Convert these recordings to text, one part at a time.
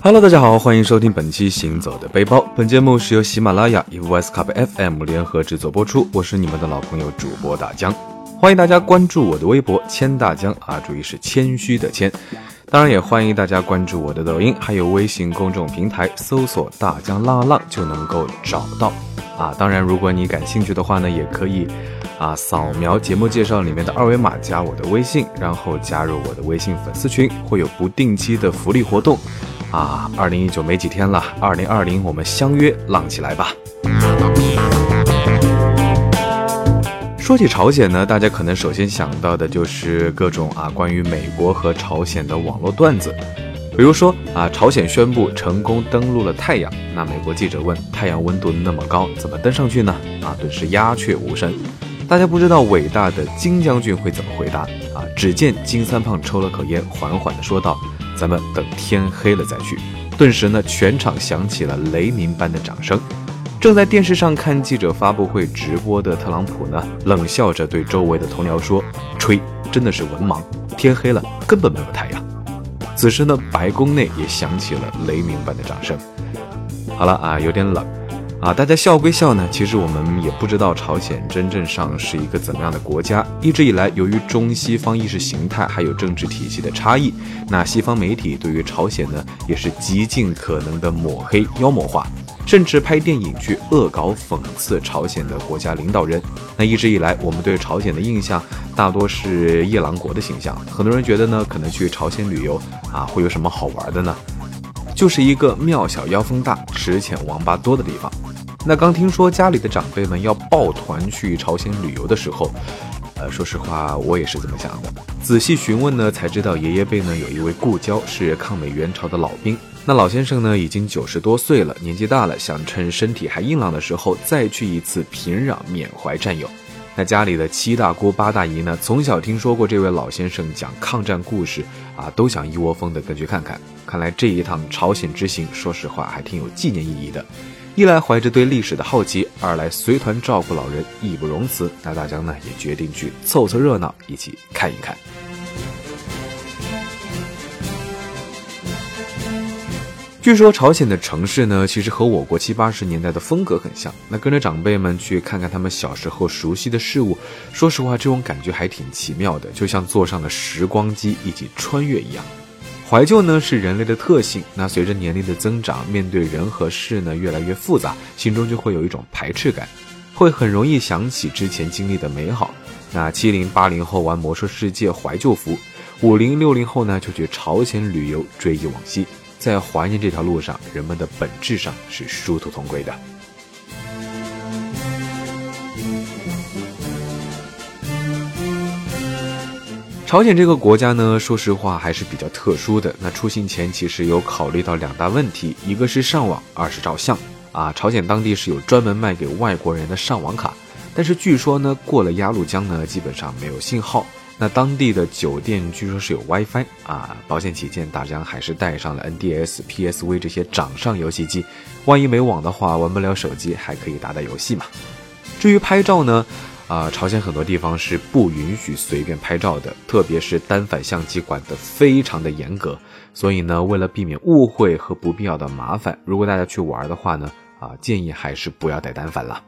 Hello，大家好，欢迎收听本期《行走的背包》。本节目是由喜马拉雅与 West Cup FM 联合制作播出。我是你们的老朋友主播大江，欢迎大家关注我的微博“谦大江”啊，注意是谦虚的谦。当然也欢迎大家关注我的抖音，还有微信公众平台，搜索“大江浪浪”就能够找到啊。当然，如果你感兴趣的话呢，也可以啊扫描节目介绍里面的二维码加我的微信，然后加入我的微信粉丝群，会有不定期的福利活动。啊，二零一九没几天了，二零二零我们相约浪起来吧。说起朝鲜呢，大家可能首先想到的就是各种啊关于美国和朝鲜的网络段子，比如说啊，朝鲜宣布成功登陆了太阳，那美国记者问太阳温度那么高，怎么登上去呢？啊，顿时鸦雀无声。大家不知道伟大的金将军会怎么回答啊？只见金三胖抽了口烟，缓缓地说道。咱们等天黑了再去。顿时呢，全场响起了雷鸣般的掌声。正在电视上看记者发布会直播的特朗普呢，冷笑着对周围的同僚说：“吹，真的是文盲。天黑了，根本没有太阳。”此时呢，白宫内也响起了雷鸣般的掌声。好了啊，有点冷。啊，大家笑归笑呢，其实我们也不知道朝鲜真正上是一个怎么样的国家。一直以来，由于中西方意识形态还有政治体系的差异，那西方媒体对于朝鲜呢，也是极尽可能的抹黑、妖魔化，甚至拍电影去恶搞、讽刺朝鲜的国家领导人。那一直以来，我们对朝鲜的印象大多是夜郎国的形象。很多人觉得呢，可能去朝鲜旅游啊，会有什么好玩的呢？就是一个庙小妖风大、池浅王八多的地方。那刚听说家里的长辈们要抱团去朝鲜旅游的时候，呃，说实话，我也是这么想的。仔细询问呢，才知道爷爷辈呢有一位故交是抗美援朝的老兵。那老先生呢已经九十多岁了，年纪大了，想趁身体还硬朗的时候再去一次平壤缅怀战友。那家里的七大姑八大姨呢，从小听说过这位老先生讲抗战故事啊，都想一窝蜂的跟去看看。看来这一趟朝鲜之行，说实话还挺有纪念意义的。一来怀着对历史的好奇，二来随团照顾老人义不容辞。那大家呢也决定去凑凑热闹，一起看一看。据说朝鲜的城市呢，其实和我国七八十年代的风格很像。那跟着长辈们去看看他们小时候熟悉的事物，说实话，这种感觉还挺奇妙的，就像坐上了时光机一起穿越一样。怀旧呢是人类的特性，那随着年龄的增长，面对人和事呢越来越复杂，心中就会有一种排斥感，会很容易想起之前经历的美好。那七零八零后玩魔兽世界怀旧服，五零六零后呢就去朝鲜旅游追忆往昔，在怀念这条路上，人们的本质上是殊途同归的。朝鲜这个国家呢，说实话还是比较特殊的。那出行前其实有考虑到两大问题，一个是上网，二是照相。啊，朝鲜当地是有专门卖给外国人的上网卡，但是据说呢，过了鸭绿江呢，基本上没有信号。那当地的酒店据说是有 WiFi 啊，保险起见，大家还是带上了 NDS、PSV 这些掌上游戏机，万一没网的话，玩不了手机，还可以打打游戏嘛。至于拍照呢？啊，朝鲜很多地方是不允许随便拍照的，特别是单反相机管得非常的严格。所以呢，为了避免误会和不必要的麻烦，如果大家去玩的话呢，啊，建议还是不要带单反了。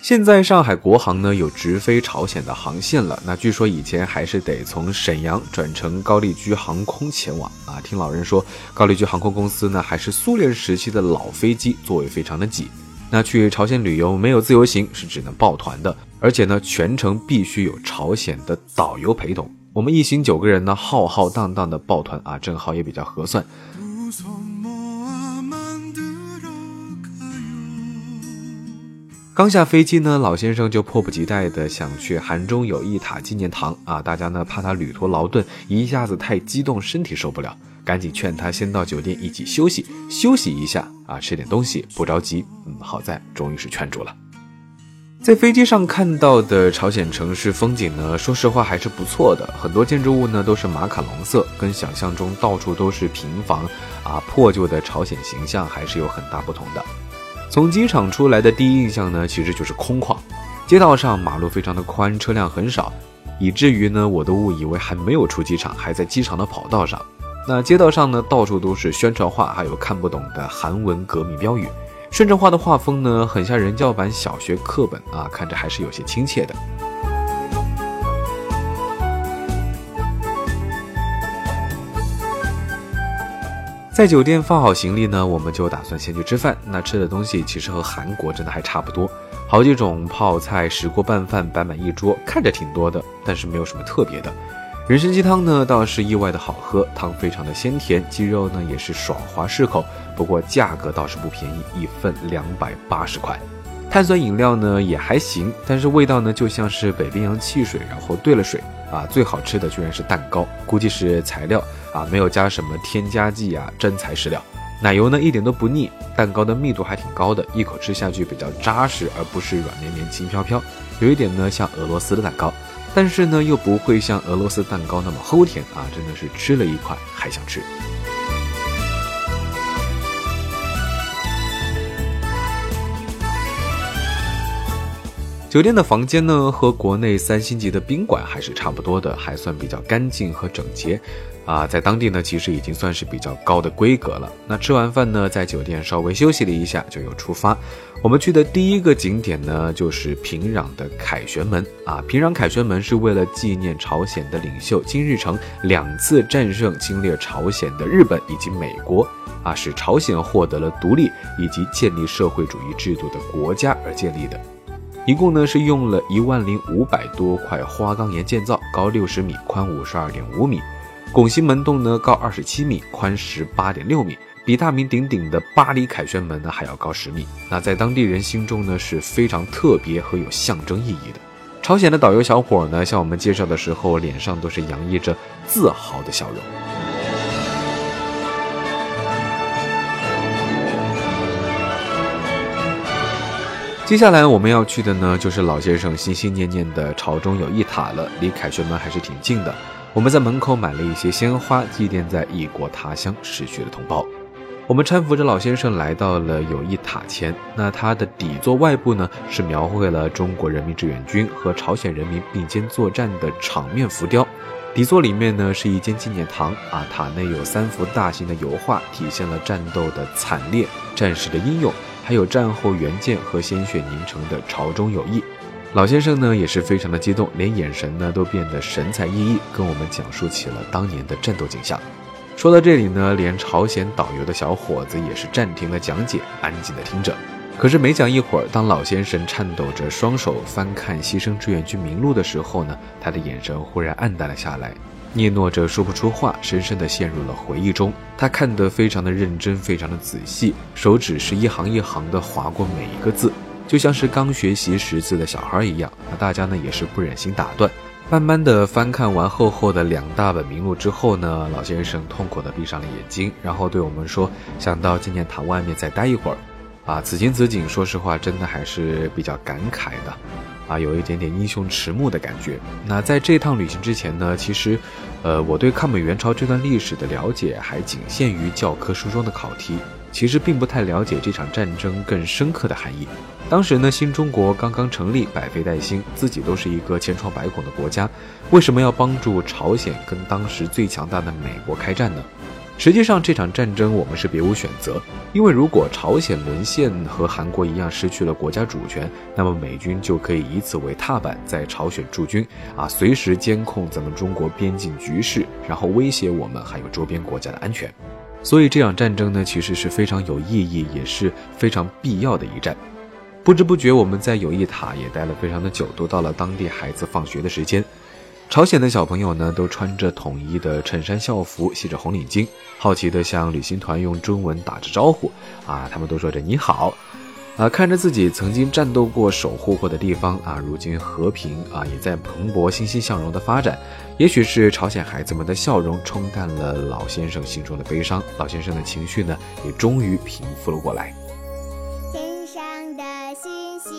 现在上海国航呢有直飞朝鲜的航线了，那据说以前还是得从沈阳转乘高丽居航空前往啊。听老人说，高丽居航空公司呢还是苏联时期的老飞机，座位非常的挤。那去朝鲜旅游没有自由行，是只能抱团的。而且呢，全程必须有朝鲜的导游陪同。我们一行九个人呢，浩浩荡荡的抱团啊，正好也比较合算。刚下飞机呢，老先生就迫不及待的想去韩中友谊塔纪念堂啊。大家呢怕他旅途劳顿，一下子太激动，身体受不了，赶紧劝他先到酒店一起休息休息一下啊，吃点东西，不着急。嗯，好在终于是劝住了。在飞机上看到的朝鲜城市风景呢，说实话还是不错的。很多建筑物呢都是马卡龙色，跟想象中到处都是平房啊破旧的朝鲜形象还是有很大不同的。从机场出来的第一印象呢，其实就是空旷，街道上马路非常的宽，车辆很少，以至于呢我都误以为还没有出机场，还在机场的跑道上。那街道上呢，到处都是宣传画，还有看不懂的韩文革命标语。宣传画的画风呢，很像人教版小学课本啊，看着还是有些亲切的。在酒店放好行李呢，我们就打算先去吃饭。那吃的东西其实和韩国真的还差不多，好几种泡菜、石锅拌饭摆满一桌，看着挺多的，但是没有什么特别的。人参鸡汤呢倒是意外的好喝，汤非常的鲜甜，鸡肉呢也是爽滑适口。不过价格倒是不便宜，一份两百八十块。碳酸饮料呢也还行，但是味道呢就像是北冰洋汽水，然后兑了水。啊，最好吃的居然是蛋糕，估计是材料啊，没有加什么添加剂啊，真材实料。奶油呢一点都不腻，蛋糕的密度还挺高的，一口吃下去比较扎实，而不是软绵绵轻飘飘。有一点呢像俄罗斯的蛋糕，但是呢又不会像俄罗斯蛋糕那么齁甜啊，真的是吃了一块还想吃。酒店的房间呢，和国内三星级的宾馆还是差不多的，还算比较干净和整洁，啊，在当地呢，其实已经算是比较高的规格了。那吃完饭呢，在酒店稍微休息了一下，就又出发。我们去的第一个景点呢，就是平壤的凯旋门啊。平壤凯旋门是为了纪念朝鲜的领袖金日成两次战胜侵略朝鲜的日本以及美国，啊，使朝鲜获得了独立以及建立社会主义制度的国家而建立的。一共呢是用了一万零五百多块花岗岩建造，高六十米，宽五十二点五米。拱形门洞呢高二十七米，宽十八点六米，比大名鼎鼎的巴黎凯旋门呢还要高十米。那在当地人心中呢是非常特别和有象征意义的。朝鲜的导游小伙呢向我们介绍的时候，脸上都是洋溢着自豪的笑容。接下来我们要去的呢，就是老先生心心念念的朝中友谊塔了。离凯旋门还是挺近的。我们在门口买了一些鲜花，祭奠在异国他乡逝去的同胞。我们搀扶着老先生来到了友谊塔前。那它的底座外部呢，是描绘了中国人民志愿军和朝鲜人民并肩作战的场面浮雕。底座里面呢，是一间纪念堂啊，塔内有三幅大型的油画，体现了战斗的惨烈、战士的英勇。还有战后援建和鲜血凝成的朝中友谊，老先生呢也是非常的激动，连眼神呢都变得神采奕奕，跟我们讲述起了当年的战斗景象。说到这里呢，连朝鲜导游的小伙子也是暂停了讲解，安静的听着。可是没讲一会儿，当老先生颤抖着双手翻看牺牲志愿军名录的时候呢，他的眼神忽然暗淡了下来。聂诺着说不出话，深深地陷入了回忆中。他看得非常的认真，非常的仔细，手指是一行一行的划过每一个字，就像是刚学习识字的小孩一样。那大家呢也是不忍心打断。慢慢地翻看完厚厚的两大本名录之后呢，老先生痛苦地闭上了眼睛，然后对我们说：“想到纪念塔外面再待一会儿。”啊，此情此景，说实话，真的还是比较感慨的。啊，有一点点英雄迟暮的感觉。那在这趟旅行之前呢，其实，呃，我对抗美援朝这段历史的了解还仅限于教科书中的考题，其实并不太了解这场战争更深刻的含义。当时呢，新中国刚刚成立，百废待兴，自己都是一个千疮百孔的国家，为什么要帮助朝鲜跟当时最强大的美国开战呢？实际上，这场战争我们是别无选择，因为如果朝鲜沦陷和韩国一样失去了国家主权，那么美军就可以以此为踏板，在朝鲜驻军，啊，随时监控咱们中国边境局势，然后威胁我们还有周边国家的安全。所以这场战争呢，其实是非常有意义，也是非常必要的一战。不知不觉，我们在友谊塔也待了非常的久，都到了当地孩子放学的时间。朝鲜的小朋友呢，都穿着统一的衬衫校服，系着红领巾，好奇地向旅行团用中文打着招呼。啊，他们都说着你好。啊，看着自己曾经战斗过、守护过的地方啊，如今和平啊，也在蓬勃、欣欣向荣的发展。也许是朝鲜孩子们的笑容冲淡了老先生心中的悲伤，老先生的情绪呢，也终于平复了过来。天上的星星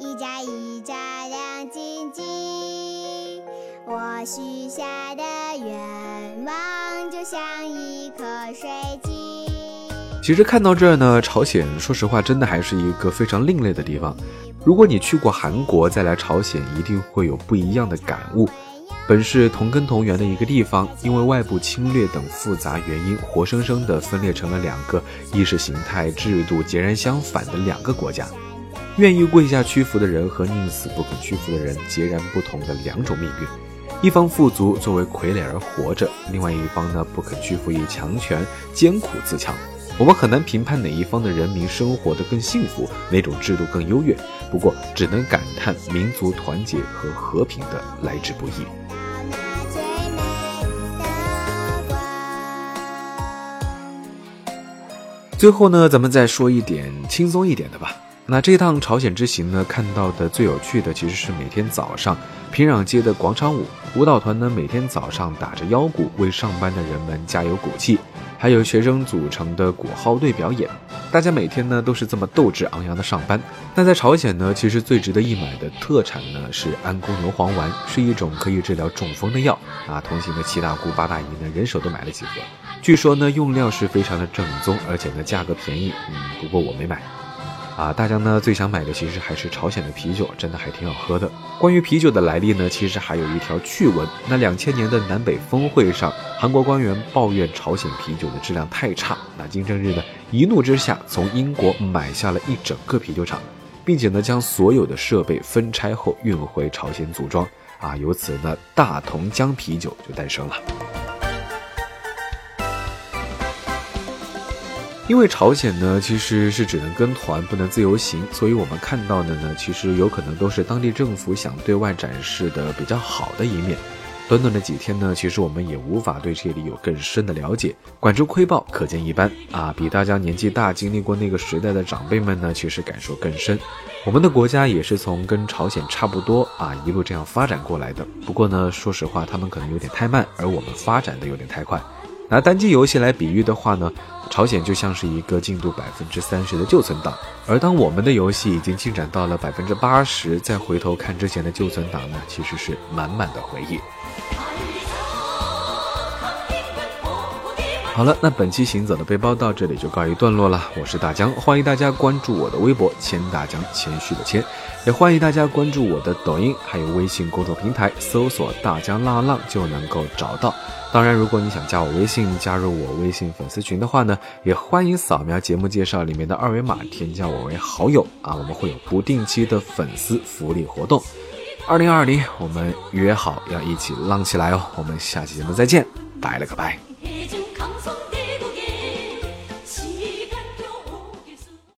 一眨一眨亮晶晶我许下的愿望就像一颗水晶。其实看到这儿呢，朝鲜说实话真的还是一个非常另类的地方。如果你去过韩国，再来朝鲜，一定会有不一样的感悟。本是同根同源的一个地方，因为外部侵略等复杂原因，活生生地分裂成了两个意识形态、制度截然相反的两个国家。愿意跪下屈服的人和宁死不肯屈服的人，截然不同的两种命运。一方富足作为傀儡而活着，另外一方呢不肯屈服于强权，艰苦自强。我们很难评判哪一方的人民生活得更幸福，哪种制度更优越。不过，只能感叹民族团结和和平的来之不易。最后呢，咱们再说一点轻松一点的吧。那这趟朝鲜之行呢，看到的最有趣的其实是每天早上平壤街的广场舞，舞蹈团呢每天早上打着腰鼓为上班的人们加油鼓气。还有学生组成的鼓号队表演，大家每天呢都是这么斗志昂扬的上班。那在朝鲜呢，其实最值得一买的特产呢是安宫牛黄丸，是一种可以治疗中风的药啊。同行的七大姑八大姨呢，人手都买了几盒。据说呢用料是非常的正宗，而且呢价格便宜。嗯，不过我没买。啊，大家呢最想买的其实还是朝鲜的啤酒，真的还挺好喝的。关于啤酒的来历呢，其实还有一条趣闻。那两千年的南北峰会上，韩国官员抱怨朝鲜啤酒的质量太差，那金正日呢一怒之下从英国买下了一整个啤酒厂，并且呢将所有的设备分拆后运回朝鲜组装。啊，由此呢大同江啤酒就诞生了。因为朝鲜呢，其实是只能跟团，不能自由行，所以我们看到的呢，其实有可能都是当地政府想对外展示的比较好的一面。短短的几天呢，其实我们也无法对这里有更深的了解，管中窥豹，可见一斑啊。比大家年纪大、经历过那个时代的长辈们呢，其实感受更深。我们的国家也是从跟朝鲜差不多啊，一路这样发展过来的。不过呢，说实话，他们可能有点太慢，而我们发展的有点太快。拿单机游戏来比喻的话呢，朝鲜就像是一个进度百分之三十的旧存档，而当我们的游戏已经进展到了百分之八十，再回头看之前的旧存档呢，其实是满满的回忆。好了，那本期行走的背包到这里就告一段落了。我是大江，欢迎大家关注我的微博“谦大江”，谦虚的谦，也欢迎大家关注我的抖音，还有微信公众平台，搜索“大江浪浪”就能够找到。当然，如果你想加我微信，加入我微信粉丝群的话呢，也欢迎扫描节目介绍里面的二维码，添加我为好友啊。我们会有不定期的粉丝福利活动。二零二零，我们约好要一起浪起来哦。我们下期节目再见，拜了个拜。